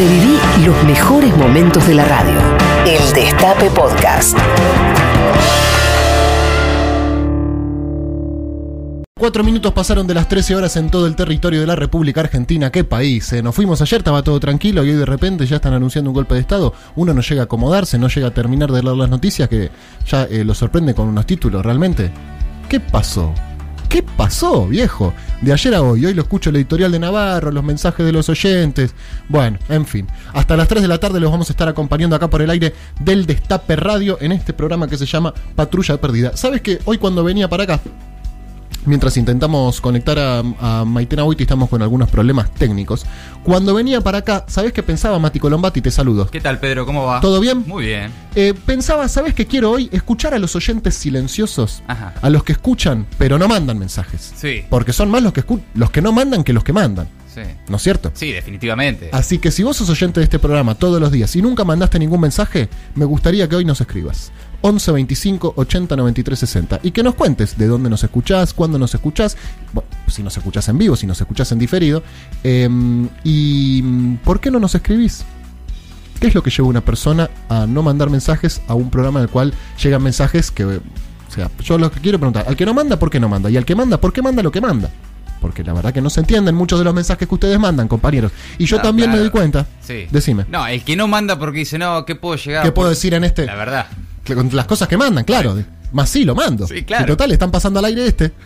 Reviví los mejores momentos de la radio. El Destape Podcast. Cuatro minutos pasaron de las 13 horas en todo el territorio de la República Argentina. ¿Qué país? eh? Nos fuimos ayer, estaba todo tranquilo y hoy de repente ya están anunciando un golpe de Estado. Uno no llega a acomodarse, no llega a terminar de leer las noticias que ya eh, lo sorprende con unos títulos. ¿Realmente? ¿Qué pasó? ¿Qué pasó, viejo? De ayer a hoy, hoy lo escucho el editorial de Navarro, los mensajes de los oyentes. Bueno, en fin. Hasta las 3 de la tarde los vamos a estar acompañando acá por el aire del Destape Radio en este programa que se llama Patrulla Perdida. ¿Sabes que hoy cuando venía para acá, Mientras intentamos conectar a, a Maitena Boiti, estamos con algunos problemas técnicos. Cuando venía para acá, ¿sabés qué pensaba, Mati Colombati? Te saludo. ¿Qué tal, Pedro? ¿Cómo va? ¿Todo bien? Muy bien. Eh, pensaba, ¿sabés qué quiero hoy? Escuchar a los oyentes silenciosos, Ajá. a los que escuchan, pero no mandan mensajes. Sí. Porque son más los que, los que no mandan que los que mandan. Sí. ¿No es cierto? Sí, definitivamente. Así que si vos sos oyente de este programa todos los días y nunca mandaste ningún mensaje, me gustaría que hoy nos escribas. 11 25 80 93 60 y que nos cuentes de dónde nos escuchás, cuándo nos escuchás, si nos escuchás en vivo, si nos escuchás en diferido, em, y mm, por qué no nos escribís. ¿Qué es lo que lleva una persona a no mandar mensajes a un programa en el cual llegan mensajes que, o sea, yo lo que quiero preguntar, al que no manda, ¿por qué no manda? Y al que manda, ¿por qué manda lo que manda? Porque la verdad que no se entienden muchos de los mensajes que ustedes mandan, compañeros. Y yo No, también me doy cuenta. Sí. Decime. No, el que no manda porque dice, no, ¿qué puedo llegar? ¿Qué puedo decir en este? La verdad. Con las cosas que mandan, claro. Más sí lo mando. Sí, claro. Si total, están pasando al aire este.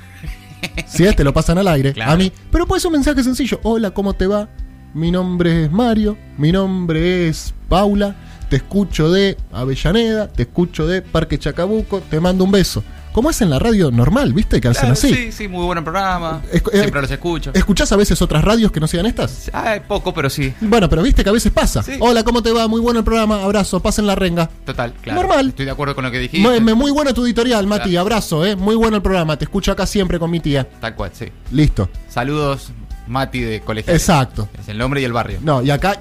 Si este lo pasan al aire, Claro. a mí. Pero puede ser un mensaje sencillo. Hola, ¿cómo te va? Mi nombre es Mario. Mi nombre es Paula. Te escucho de Avellaneda. Te escucho de Parque Chacabuco. Te mando un beso. Como es en la radio normal, ¿viste? Que hacen Claro, así. Sí, sí, muy buen programa. Es- Siempre eh, los escucho. ¿Escuchás a veces otras radios que no sean estas? Ah, poco, pero sí. Bueno, pero viste que a veces pasa. Sí. Hola, ¿cómo te va? Muy bueno el programa. Abrazo. Pasen la renga. Total, claro. Normal. Estoy de acuerdo con lo que dijiste. Muy, muy bueno tu editorial, Mati. Abrazo, ¿eh? Muy bueno el programa. Te escucho acá siempre con mi tía. Tal cual, sí. Listo. Saludos, Mati de Colegio. Exacto. Es el nombre y el barrio. No, y acá.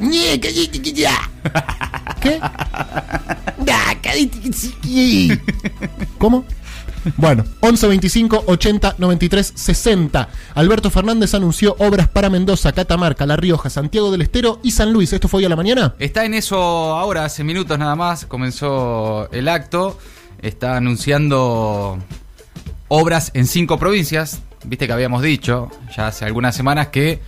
¿Qué? ¿Cómo? Bueno, 11 25 80 93 60. Alberto Fernández anunció obras para Mendoza, Catamarca, La Rioja, Santiago del Estero y San Luis. ¿Esto fue hoy a la mañana? Está en eso ahora, hace minutos nada más, comenzó el acto. Está anunciando obras en cinco provincias. Viste que habíamos dicho ya hace algunas semanas que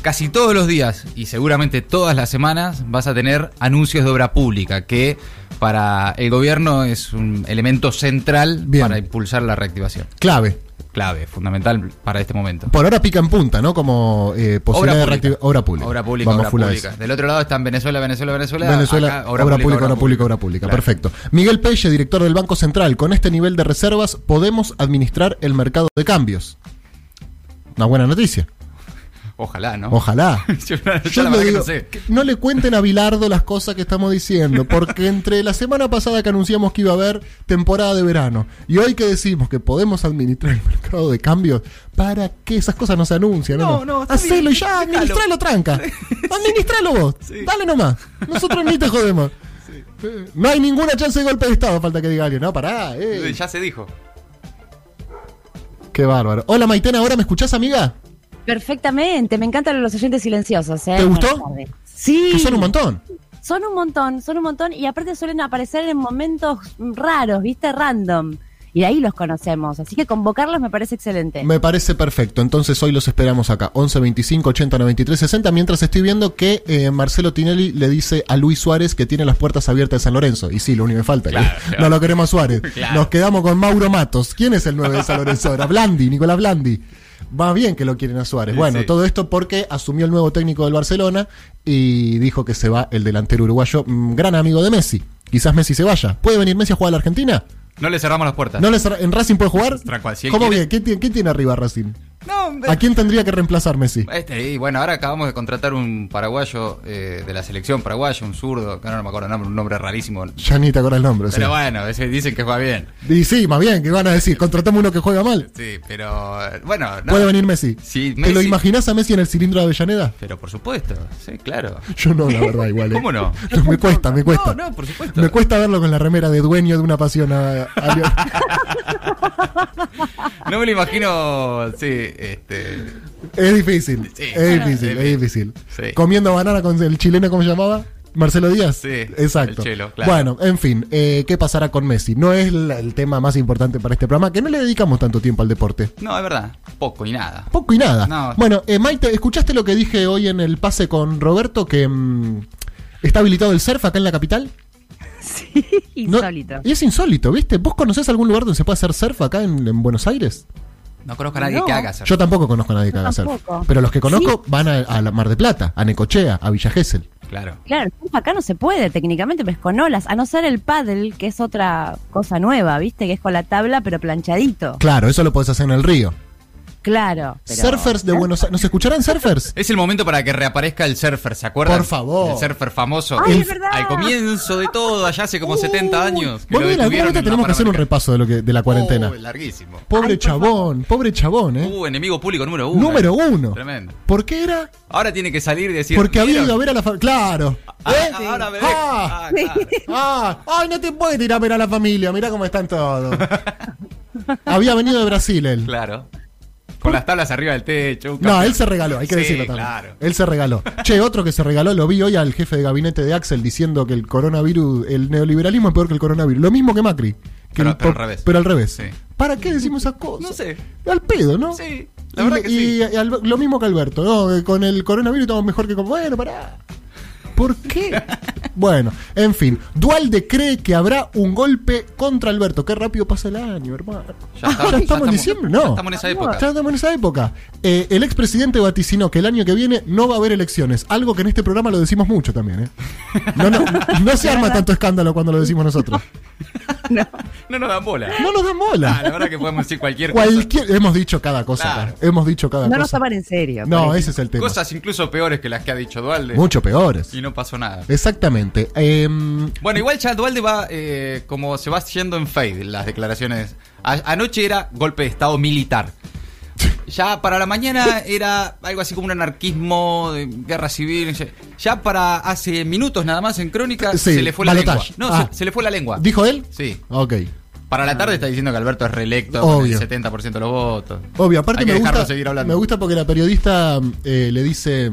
casi todos los días y seguramente todas las semanas vas a tener anuncios de obra pública, que para el gobierno es un elemento central Bien. para impulsar la reactivación. Clave. Clave, fundamental para este momento. Por ahora pica en punta, ¿no? Como eh, posibilidad de reactivar. Obra pública. Obra pública, Vamos obra pública. Del otro lado están Venezuela, Venezuela, Venezuela. Venezuela, acá, obra, pública, obra pública, obra pública. Claro. Perfecto. Miguel Pelle, director del Banco Central. Con este nivel de reservas podemos administrar el mercado de cambios. Una buena noticia. Ojalá, ¿no? Ojalá. yo, yo verdad que digo, no sé. que no le cuenten a Bilardo las cosas que estamos diciendo, porque entre la semana pasada que anunciamos que iba a haber temporada de verano y hoy que decimos que podemos administrar el mercado de cambios, ¿para qué esas cosas no se anuncian? No, no, está Hacelo bien, y ya, administralo tranca. Administralo vos. Sí. Dale nomás. Nosotros ni te jodemos. No hay ninguna chance de golpe de Estado, falta que diga alguien. No, pará, eh. Ya se dijo. Qué bárbaro. Hola Maitena, ¿ahora me escuchás, amiga? Perfectamente, me encantan los oyentes silenciosos. ¿eh? ¿Te gustó? Sí. Que son un montón. Son un montón, son un montón y aparte suelen aparecer en momentos raros, ¿viste? Random. Y de ahí los conocemos. Así que convocarlos me parece excelente. Me parece perfecto. Entonces hoy los esperamos acá. 11 25 80 93 60. Mientras estoy viendo que eh, Marcelo Tinelli le dice a Luis Suárez que tiene las puertas abiertas de San Lorenzo. Y sí, lo único que falta. Claro, que claro. No lo queremos a Suárez. Claro. Nos quedamos con Mauro Matos. ¿Quién es el 9 de San Lorenzo ahora? Blandi, Nicolás Blandi. Va bien que lo quieren a Suárez. Sí, Bueno, sí. todo esto porque asumió el nuevo técnico del Barcelona y dijo que se va el delantero uruguayo, mm, gran amigo de Messi. Quizás Messi se vaya. ¿Puede venir Messi a jugar a la Argentina? No le cerramos las puertas. ¿No le ¿En Racing puede jugar? ¿Cómo quiere. bien? ¿Quién, tiene- quién tiene arriba Racing? No, ¿A quién tendría que reemplazar Messi? Este, y bueno, ahora acabamos de contratar un paraguayo eh, de la selección paraguayo, un zurdo, que ahora no me acuerdo el nombre, un nombre rarísimo. Ya ni te acuerdas el nombre. Pero bueno, ese- dicen que juega bien. Y sí, más bien, que van a decir? Contratamos uno que juega mal. Sí, pero eh, bueno, no. ¿Puede venir Messi? Sí, ¿Te lo imaginás a Messi en el cilindro de Avellaneda? Pero por supuesto, sí, claro. Yo no, la verdad, igual. ¿eh? ¿Cómo no? me cuesta, me cuesta. No, no, por supuesto. Me cuesta verlo con la remera de dueño de una pasión a, a No me lo imagino, sí, este. Es difícil. Sí. es difícil, es difícil. Sí. Comiendo banana con el chileno, ¿cómo se llamaba? Marcelo Díaz. Sí, exacto. el Chelo, claro. Bueno, en fin, eh, ¿qué pasará con Messi? No es la- el tema más importante para este programa, que no le dedicamos tanto tiempo al deporte. No, es verdad. Poco y nada. Poco y nada. No. Bueno, eh, Maite, ¿escuchaste lo que dije hoy en el pase con Roberto? Que mm, está habilitado el surf acá en la capital. Sí, No- insólito. y es insólito, ¿viste? ¿Vos conocés algún lugar donde se puede hacer surf acá en, en Buenos Aires? No conozco a nadie No. que haga surf. Yo tampoco conozco a nadie que haga surf. tampoco. Pero los que conozco van a, a la Mar de Plata, a Necochea, a Villa Gesell. Claro. Claro, acá no se puede técnicamente, pues con olas, a no ser el paddle, que es otra cosa nueva, ¿viste? Que es con la tabla pero planchadito. Claro, eso lo podés hacer en el río. Claro. pero- surfers de Buenos Aires. ¿Nos escucharán surfers? Es el momento para que reaparezca el surfer, ¿se acuerdan? Por favor. El surfer famoso. Ay, El- es verdad. Al comienzo de todo, allá hace como 70 años. que Bueno, lo en algún detuvieron momento en la tenemos que hacer un repaso de lo que de la cuarentena. Oh, larguísimo. Pobre Ay, chabón, pobre chabón, ¿eh? Uh, enemigo público número uno. Número eh. uno. Tremendo. ¿Por qué era? Ahora tiene que salir y decir. Porque había "¿Vieron? ido a ver a la familia. Claro. Ah, ¿Eh? ahora me. Ah. Ah, claro. Ah, ay, no te puedes tirar a ver a la familia, mirá cómo están todos. Había venido de Brasil él. Claro. Con las tablas arriba del techo. No, él se regaló, hay que Sí, decirlo también. claro. Él se regaló. Che, otro que se regaló, lo vi hoy al jefe de gabinete de Axel diciendo que el coronavirus, el neoliberalismo es peor que el coronavirus. Lo mismo que Macri. Que Pero- el pero al revés. Pero al revés. Sí. ¿Para qué decimos esas cosas? No sé. Al pedo, ¿no? Sí, la verdad Y- que y, sí. y lo mismo que Alberto, ¿no? Con el coronavirus estamos mejor que con. Bueno, pará. ¿Por qué? bueno, en fin. Dualde cree que habrá un golpe contra Alberto. Qué rápido pasa el año, hermano. Ya estamos, ¿Ya estamos en diciembre? No. ya estamos en esa época. Ya estamos en esa época. Eh, el expresidente vaticinó que el año que viene no va a haber elecciones. Algo que en este programa lo decimos mucho también, ¿eh? No, no, no se arma tanto escándalo cuando lo decimos nosotros. No nos dan bola. No nos dan Ah, bola. la verdad que podemos decir cualquier cosa. Cualquier, hemos dicho cada cosa Claro. Hemos dicho cada No nos cosa. toman en serio. No, ese es el tema. Cosas incluso peores que las que ha dicho Dualde. Mucho peores. Y no pasó nada. Exactamente. Em, Bueno, igual ya Dualde va eh, como se va yendo en fade las declaraciones. A- anoche era golpe de estado militar. Ya para la mañana era algo así como un anarquismo, de guerra civil. ya- para hace minutos nada más en Crónica Sí, se le fue la lengua. No, Ah. se, se le fue la lengua. ¿Dijo él? Sí. Ok. Para la tarde está diciendo que Alberto es reelecto Obvio. con el 70% de los votos. Obvio, aparte Hay que me gusta, seguir hablando. me gusta porque la periodista eh, le dice...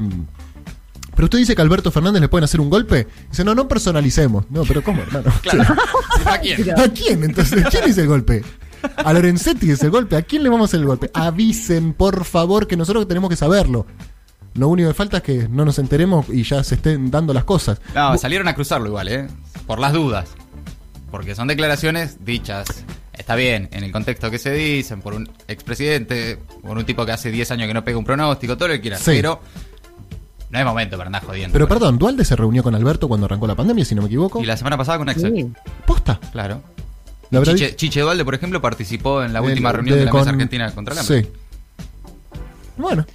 Pero usted dice que a Alberto Fernández le pueden hacer un golpe. Dice, no, no personalicemos. No, pero ¿cómo, hermano? Claro. Sí, ¿A quién? ¿A quién entonces? ¿Quién hizo el golpe? A Lorenzetti es el golpe. ¿A quién le vamos a hacer el golpe? Avisen, por favor, que nosotros tenemos que saberlo. Lo único que falta es que no nos enteremos y ya se estén dando las cosas. No, salieron a cruzarlo igual, ¿eh? Por las dudas. Porque son declaraciones dichas. Está bien, en el contexto que se dicen, por un expresidente, por un tipo que hace 10 años que no pega un pronóstico, todo lo que quieras. Sí. Pero no es momento para andar jodiendo. Pero perdón, Dualde se reunió con Alberto cuando arrancó la pandemia, si no me equivoco. Y la semana pasada con Axel. Sí. ¿Posta? Claro. La verdad Chiche, Chiche Dualde, por ejemplo, participó en la última de- reunión de, la con- Mesa Argentina contra el hambre. Sí. Bueno,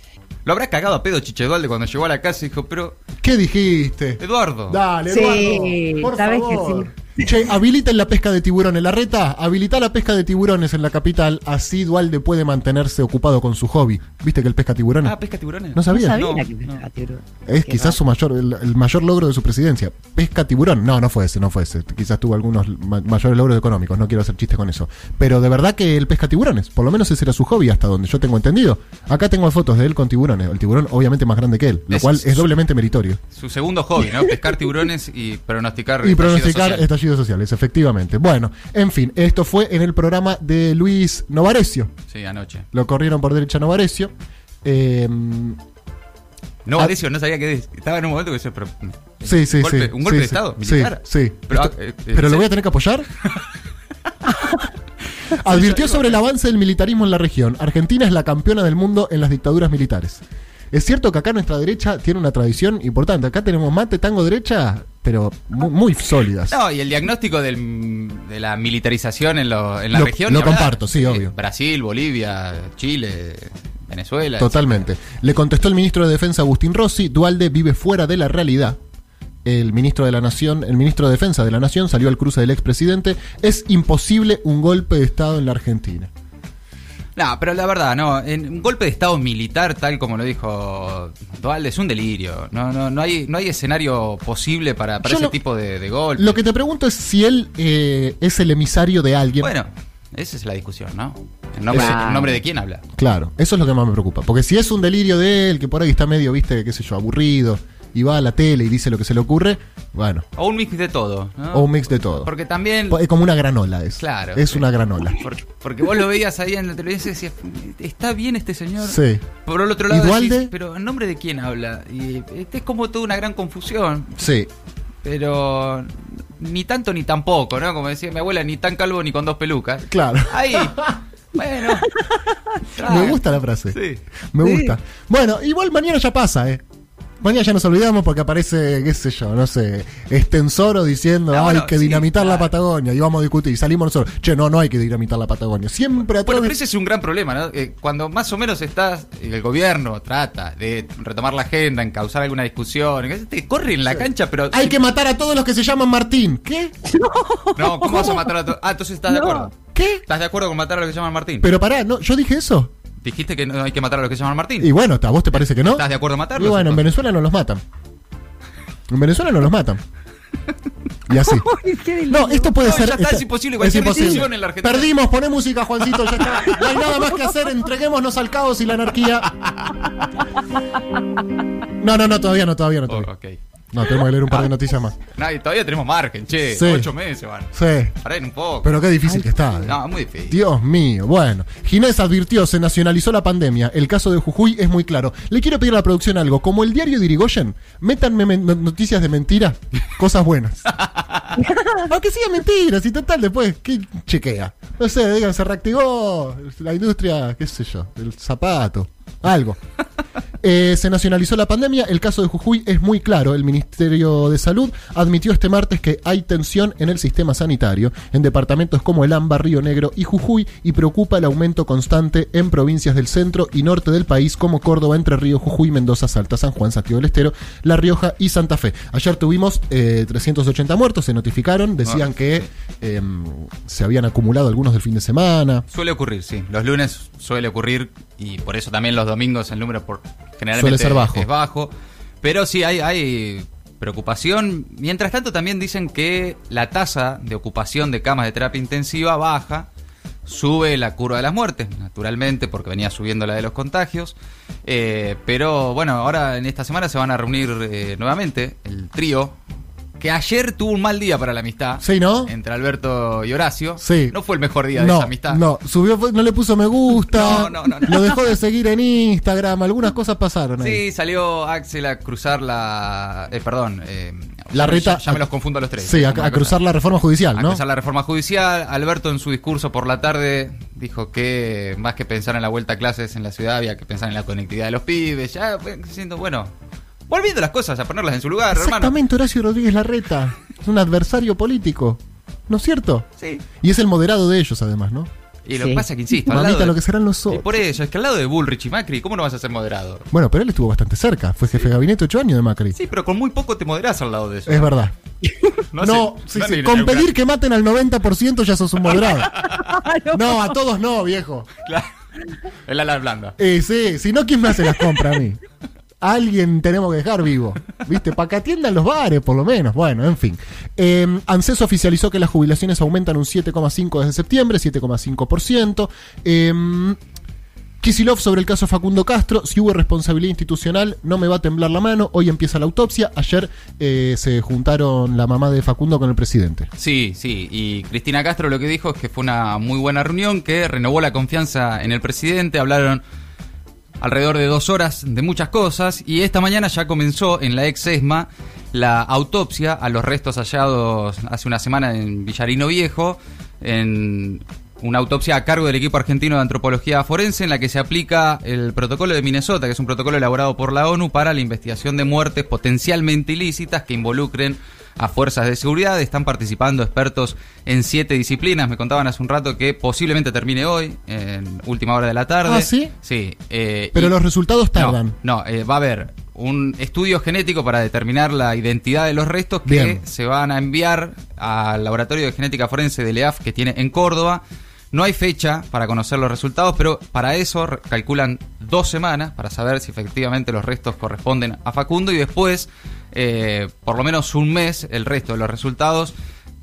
Lo habrá cagado a pedo Chiche Dualde cuando llegó a la casa y dijo, pero, ¿qué dijiste? Eduardo. Dale, Sí, Eduardo. Por sabes que favor. Che, habiliten la pesca de tiburones. La reta, habilita la pesca de tiburones en la capital. Así Dualde puede mantenerse ocupado con su hobby. ¿Viste que el pesca tiburones? Ah, pesca tiburones. ¿No sabía No, que no. pescaba tiburón. Es Qué quizás su mayor, el, el mayor logro de su presidencia. Pesca tiburón. No, no fue ese, no fue ese. Quizás tuvo algunos ma- mayores logros económicos. No quiero hacer chistes con eso. Pero de verdad que él pesca tiburones. Por lo menos ese era su hobby hasta donde yo tengo entendido. Acá tengo fotos de él con tiburones. El tiburón obviamente más grande que él. Lo Es- cual es doblemente meritorio. Su segundo hobby, ¿no? Pescar tiburones y pronosticar. Y estallido pronosticar social. Estallidos sociales, efectivamente. Bueno, en fin, esto fue en el programa de Luis Novarecio. Sí, anoche. Lo corrieron por derecha Novarecio. Eh, No, Ah. No sabía que estaba en un momento que se. Pero, sí, sí, golpe- sí. ¿Un golpe sí, de sí, Estado? sí, ¿Militar? Sí, Pero, Esto- ah, eh, pero eh, lo voy a sí. tener que apoyar. Advirtió sobre el avance del militarismo en la región. Argentina es la campeona del mundo en las dictaduras militares. Es cierto que acá nuestra derecha tiene una tradición importante. Acá tenemos mate, tango, derecha, pero mu- muy, sólidas. No, y el diagnóstico del- de la militarización en, lo- en la Lo- región. lo comparto, sí, Eh, obvio. Brasil, Bolivia, Chile, Venezuela. Totalmente. Le contestó el ministro de Defensa Agustín Rossi, Dualde vive fuera de la realidad. El ministro de la Nación, el ministro de Defensa de la Nación salió al cruce del expresidente. Es imposible un golpe de Estado en la Argentina. No, pero la verdad, no. En un golpe de Estado militar, tal como lo dijo Dualde, es un delirio. No, no, no hay, no hay escenario posible para, para ese lo- tipo de, de golpe. Lo que te pregunto es si él eh, es el emisario de alguien. Bueno, Esa es la discusión, ¿no? ¿En nombre, nombre de quién habla? Claro, eso es lo que más me preocupa. Porque si es un delirio de él, que por ahí está medio, viste, qué sé yo, aburrido, y va a la tele y dice lo que se le ocurre, bueno, O un mix de todo, ¿no? o un mix de todo. Porque también... Es como una granola, es. Claro. Es sí. una granola. Por- porque vos lo veías ahí en la televisión y decías, ¿está bien este señor? Sí. Por el otro lado, decís, pero ¿en nombre de quién habla? Y este es como toda una gran confusión, Sí. pero ni tanto ni tampoco, ¿no? Como decía mi abuela, ni tan calvo ni con dos pelucas. Claro. Ahí, bueno. Me gusta la frase. Sí. Me Sí. gusta. Bueno, igual mañana ya pasa, ¿eh? Mañana ya nos olvidamos porque aparece, qué sé yo, no sé, Estensoro diciendo Ah, hay bueno, que sí, dinamitar la. Patagonia y vamos a discutir. Y salimos nosotros, che, no, no hay que dinamitar la Patagonia. Siempre atrás Bueno, pero ese es un gran problema, ¿no? Eh, cuando más o menos estás, el gobierno trata de retomar la agenda, encauzar alguna discusión, te corre en la cancha, pero... Hay que matar a todos los que se llaman Martín. ¿Qué? No, ¿cómo vas a matar a todos? Ah, entonces estás de acuerdo. ¿Qué? ¿Estás de acuerdo con matar a los que se llaman Martín? Pero pará, no, yo dije eso. Dijiste que no hay que matar a los que se llaman Martín. Y bueno, ¿a vos te parece que no? ¿Estás de acuerdo en matarlos? Y bueno, en? Venezuela no los matan. En Venezuela no los matan. Y así. No, esto puede No, ser. ya está, es imposible, cualquier decisión en la Argentina. Perdimos, poné música, Juancito, ya está. No hay nada más que hacer, entreguémonos al caos y la anarquía. No, no, no, todavía no, todavía no. Oh, Todavía. No, tenemos que leer un par de noticias más. No, y todavía tenemos margen, che. Sí. Ocho meses, van. Sí, Paren un poco. pero qué difícil que está. eh. No, muy difícil. Dios mío, bueno. Ginés advirtió, se nacionalizó la pandemia. El caso de Jujuy es muy claro. Le quiero pedir a la producción algo. Como el diario de Irigoyen, métanme noticias de mentira, cosas buenas. Aunque sigan mentiras y total, después, ¿qué chequea? No sé, digan, se reactivó la industria, qué sé yo, del zapato, algo. Eh, se nacionalizó la pandemia. El caso de Jujuy es muy claro. El Ministerio de Salud admitió este martes que hay tensión en el sistema sanitario en departamentos como el AMBA, Río Negro y Jujuy y preocupa el aumento constante en provincias del centro y norte del país como Córdoba, Entre Ríos, Jujuy, Mendoza, Salta, San Juan, Santiago del Estero, La Rioja y Santa Fe. Ayer tuvimos eh, 380 muertos, se notificaron, decían Ah, que eh, se habían acumulado algunos del fin de semana. Suele ocurrir, sí. Los lunes suele ocurrir y por eso también los domingos el número por generalmente Suele ser bajo. es bajo. Pero sí hay, hay preocupación. Mientras tanto también dicen que la tasa de ocupación de camas de terapia intensiva baja. Sube la curva de las muertes, naturalmente, porque venía subiendo la de los contagios. Eh, pero bueno, ahora en esta semana se van a reunir eh, nuevamente el trío, que ayer tuvo un mal día para la amistad. Sí, ¿no? Entre Alberto y Horacio. Sí. No fue el mejor día de no, esa amistad. No, subió, no le puso me gusta, No, no, no, no. lo dejó de seguir en Instagram, algunas cosas pasaron ahí. Sí, salió Axel a cruzar la. Eh, perdón. eh, La reta- Ya, me los confundo a los tres. Sí, a, a cruzar la reforma judicial, A ¿no? cruzar la reforma judicial. Alberto en su discurso por la tarde dijo que más que pensar en la vuelta a clases en la ciudad había que pensar en la conectividad de los pibes. Ya, diciendo, bueno, volviendo las cosas, a ponerlas en su lugar, hermano. Exactamente, Horacio Rodríguez Larreta. Es un adversario político. ¿No es cierto? Sí. Y es el moderado de ellos, además, ¿no? Y lo Sí. que pasa es que, insisto, al Mamita, lado de- lo que serán los Y otros. por eso, es que al lado de Bullrich y Macri, ¿cómo no vas a ser moderado? Bueno, pero él estuvo bastante cerca. Fue jefe de gabinete ocho años de Macri. Sí, pero con muy poco te moderás al lado de eso. Es verdad. No, No, sé, sí, no sí, ni- con pedir que maten al 90% ya sos un moderado. No, a todos no, viejo. Claro. El ala blanda. Eh, sí, si no, ¿quién me hace las compras a mí? Alguien tenemos que dejar vivo, ¿viste? Para que atiendan los bares, por lo menos. Bueno, en fin. Eh, ANSES oficializó que las jubilaciones aumentan un 7,5 desde septiembre, 7,5%. Eh, Kisilov sobre el caso Facundo Castro, si hubo responsabilidad institucional, no me va a temblar la mano, hoy empieza la autopsia, ayer eh, se juntaron la mamá de Facundo con el presidente. Sí, sí, y Cristina Castro lo que dijo es que fue una muy buena reunión, que renovó la confianza en el presidente, hablaron alrededor de dos horas de muchas cosas, y esta mañana ya comenzó en la ex ESMA la autopsia a los restos hallados hace una semana en Villarino Viejo, en una autopsia a cargo del equipo argentino de antropología forense en la que se aplica el protocolo de Minnesota, que es un protocolo elaborado por la ONU para la investigación de muertes potencialmente ilícitas que involucren a fuerzas de seguridad. Están participando expertos en siete disciplinas. Me contaban hace un rato que posiblemente termine hoy, en última hora de la tarde. ¿Ah, sí? Sí. eh, Pero y- los resultados tardan. no, no, eh, va a haber un estudio genético para determinar la identidad de los restos que Bien. se van a enviar al laboratorio de genética forense del EAF que tiene en Córdoba. No hay fecha para conocer los resultados, pero para eso calculan dos semanas para saber si efectivamente los restos corresponden a Facundo y después, eh, por lo menos un mes, el resto de los resultados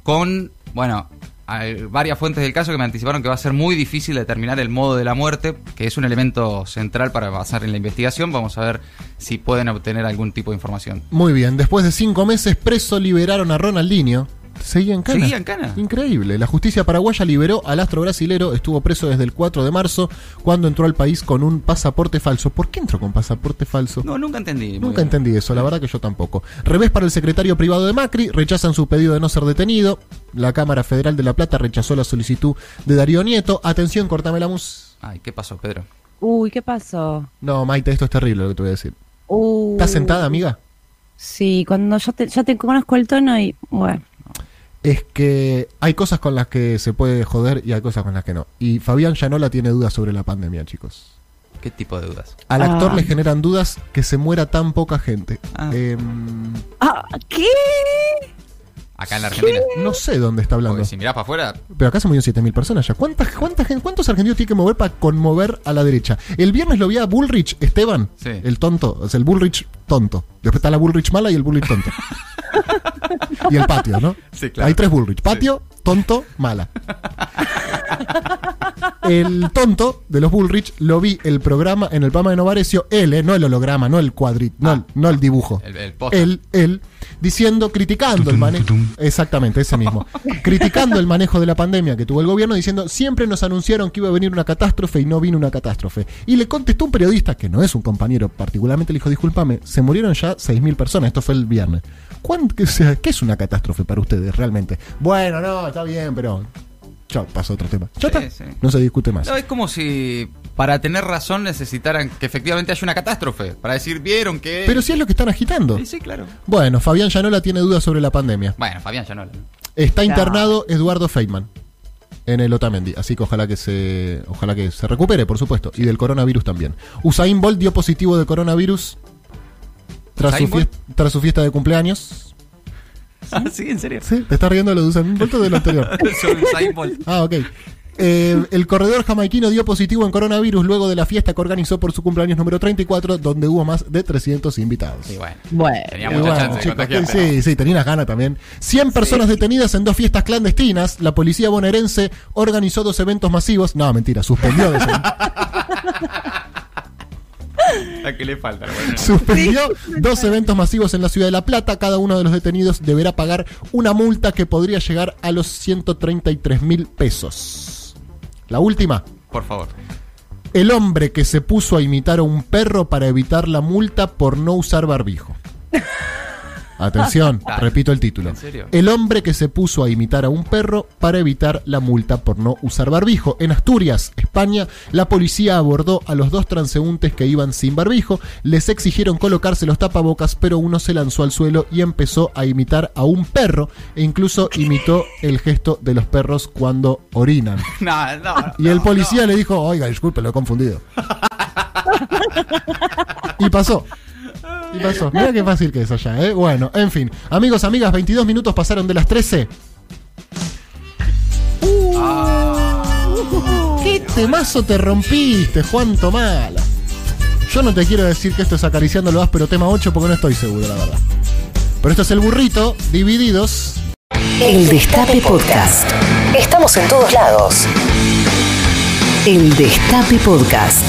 con, bueno, hay varias fuentes del caso que me anticiparon que va a ser muy difícil determinar el modo de la muerte, que es un elemento central para basar en la investigación. Vamos a ver si pueden obtener algún tipo de información. Muy bien, después de cinco meses preso liberaron a Ronaldinho. Seguía en cana. Seguía en cana. Increíble. La justicia paraguaya liberó al astro brasilero. Estuvo preso desde el 4 de marzo, cuando entró al país con un pasaporte falso. ¿Por qué entró con pasaporte falso? No, nunca entendí. Nunca entendí eso, la verdad que yo tampoco. Revés para el secretario privado de Macri, rechazan su pedido de no ser detenido. La Cámara Federal de La Plata rechazó la solicitud de Darío Nieto. Atención, cortame la mus. Ay, ¿qué pasó, Pedro? Uy, ¿qué pasó? No, Maite, esto es terrible lo que te voy a decir. Uh, ¿Estás sentada, amiga? Sí, cuando yo te, ya te conozco el tono y bueno. Es que hay cosas con las que se puede joder y hay cosas con las que no. Y Fabián Llanola tiene dudas sobre la pandemia, chicos. ¿Qué tipo de dudas? Al actor Ah. le generan dudas que se muera tan poca gente. Ah. Em, Ah, ¿Qué? Acá en la Argentina. no sé dónde está hablando. Porque si mirás para afuera, Pero acá se murieron 7.000 personas ya. ¿Cuántas, cuánta gente, ¿Cuántos argentinos tiene que mover para conmover a la derecha? El viernes lo vi a Bullrich, Esteban, Sí. el tonto, o sea, el Bullrich tonto. Después está la Bullrich mala y el Bullrich tonto. y el patio, ¿no? Sí, claro. Hay tres Bullrich. Patio, tonto, mala. el tonto de los Bullrich lo vi el programa en el programa de Novarecio, él, eh, no el holograma, no el cuadrit, no, el, no el dibujo. el, el. Él, él, diciendo, criticando el manejo. Exactamente, ese mismo. criticando el manejo de la pandemia que tuvo el gobierno, diciendo, siempre nos anunciaron que iba a venir una catástrofe y no vino una catástrofe. Y le contestó un periodista, que no es un compañero, particularmente le dijo, discúlpame, se murieron ya 6.000 personas, esto fue el viernes. ¿Cuán- qué, sea, ¿Qué es una catástrofe para ustedes realmente? Bueno, no, está bien, pero... Chao, pasó otro tema. Ya Sí, está. sí. No se discute más. No, es como si para tener razón necesitaran que efectivamente haya una catástrofe. Para decir, vieron que. Pero si es lo que están agitando. Sí, sí, claro. Bueno, Fabián Llanola tiene dudas sobre la pandemia. Bueno, Fabián ya no. Está internado Eduardo Feynman en el Otamendi, así que ojalá que se ojalá que se recupere, por supuesto, y del coronavirus también. Usain Bolt dio positivo de coronavirus tras su, ¿Usain Bolt? fies- tras su fiesta de cumpleaños. Ah, sí, en serio. ¿Sí? ¿Te estás riendo de lo de Usain Bolt o de lo anterior? Sobre Usain Bolt. Ah, ok. Eh, el corredor jamaiquino dio positivo en coronavirus luego de la fiesta que organizó por su cumpleaños número 34, donde hubo más de 300 invitados. Sí, bueno. Bueno. Tenía Y mucha bueno, chance de chicos, sí, sí, tenía unas ganas también. 100 personas detenidas en dos fiestas clandestinas. La policía bonaerense organizó dos eventos masivos. No, mentira, suspendió dos, ¿A qué le falta? Bueno. suspendió dos eventos masivos en la ciudad de La Plata. Cada uno de los detenidos deberá pagar una multa que podría llegar a los 133 mil pesos. La última. Por favor. El hombre que se puso a imitar a un perro para evitar la multa por no usar barbijo. Atención, repito el título. ¿En serio? El hombre que se puso a imitar a un perro para evitar la multa por no usar barbijo. En Asturias, España, la policía abordó a los dos transeúntes que iban sin barbijo. Les exigieron colocarse los tapabocas, pero uno se lanzó al suelo y empezó a imitar a un perro e incluso imitó el gesto de los perros cuando orinan. No, no. Y el policía le dijo, oiga, disculpe, lo he confundido. y pasó. Y pasó. Mira qué fácil que es allá, ¿eh? Bueno, en fin. Amigos, amigas, 22 minutos pasaron de las 13. ¿Qué temazo te rompiste, Juan Tomala? Yo no te quiero decir que esto es acariciando lo áspero tema 8 porque no estoy seguro, la verdad. Pero esto es el burrito, divididos. El Destape Podcast. Estamos en todos lados. El Destape Podcast.